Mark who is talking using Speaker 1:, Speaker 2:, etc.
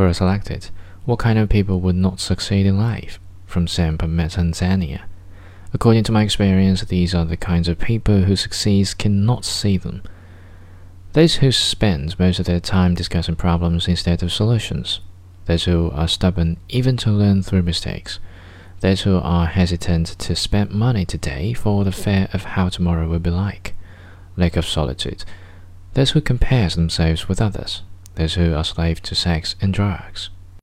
Speaker 1: Quora selected, What kind of people would not succeed in life? from Sam from Tanzania. According to my experience, these are the kinds of people who succeed cannot see them. Those who spend most of their time discussing problems instead of solutions. Those who are stubborn even to learn through mistakes. Those who are hesitant to spend money today for the fear of how tomorrow will be like. Lack of solitude. Those who compare themselves with others. Those who are slaves to sex and drugs.